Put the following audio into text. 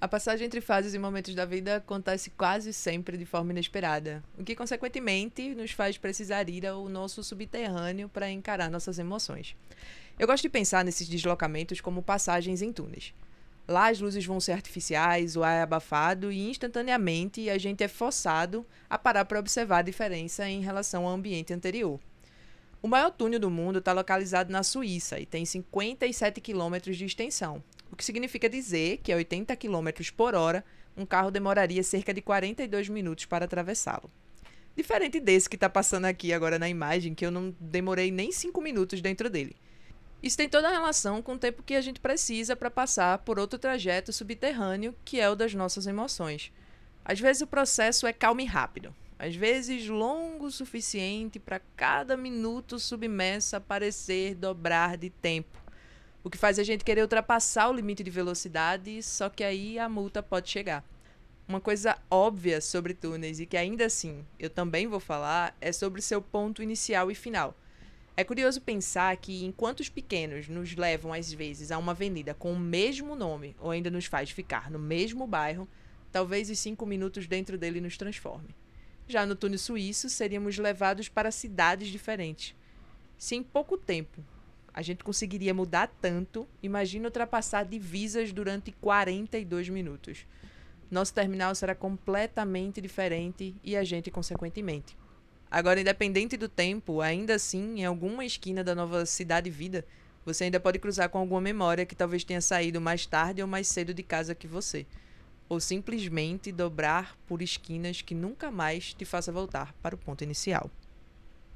A passagem entre fases e momentos da vida acontece quase sempre de forma inesperada, o que, consequentemente, nos faz precisar ir ao nosso subterrâneo para encarar nossas emoções. Eu gosto de pensar nesses deslocamentos como passagens em túneis. Lá as luzes vão ser artificiais, o ar é abafado e instantaneamente a gente é forçado a parar para observar a diferença em relação ao ambiente anterior. O maior túnel do mundo está localizado na Suíça e tem 57 quilômetros de extensão, o que significa dizer que a 80 km por hora um carro demoraria cerca de 42 minutos para atravessá-lo. Diferente desse que está passando aqui agora na imagem, que eu não demorei nem 5 minutos dentro dele. Isso tem toda a relação com o tempo que a gente precisa para passar por outro trajeto subterrâneo, que é o das nossas emoções. Às vezes o processo é calmo e rápido, às vezes longo o suficiente para cada minuto submerso parecer dobrar de tempo o que faz a gente querer ultrapassar o limite de velocidade, só que aí a multa pode chegar. Uma coisa óbvia sobre túneis e que ainda assim eu também vou falar é sobre seu ponto inicial e final. É curioso pensar que enquanto os pequenos nos levam às vezes a uma avenida com o mesmo nome ou ainda nos faz ficar no mesmo bairro, talvez os cinco minutos dentro dele nos transforme. Já no túnel suíço, seríamos levados para cidades diferentes. Se em pouco tempo a gente conseguiria mudar tanto, imagina ultrapassar divisas durante 42 minutos. Nosso terminal será completamente diferente e a gente, consequentemente. Agora, independente do tempo, ainda assim, em alguma esquina da nova Cidade Vida, você ainda pode cruzar com alguma memória que talvez tenha saído mais tarde ou mais cedo de casa que você. Ou simplesmente dobrar por esquinas que nunca mais te faça voltar para o ponto inicial.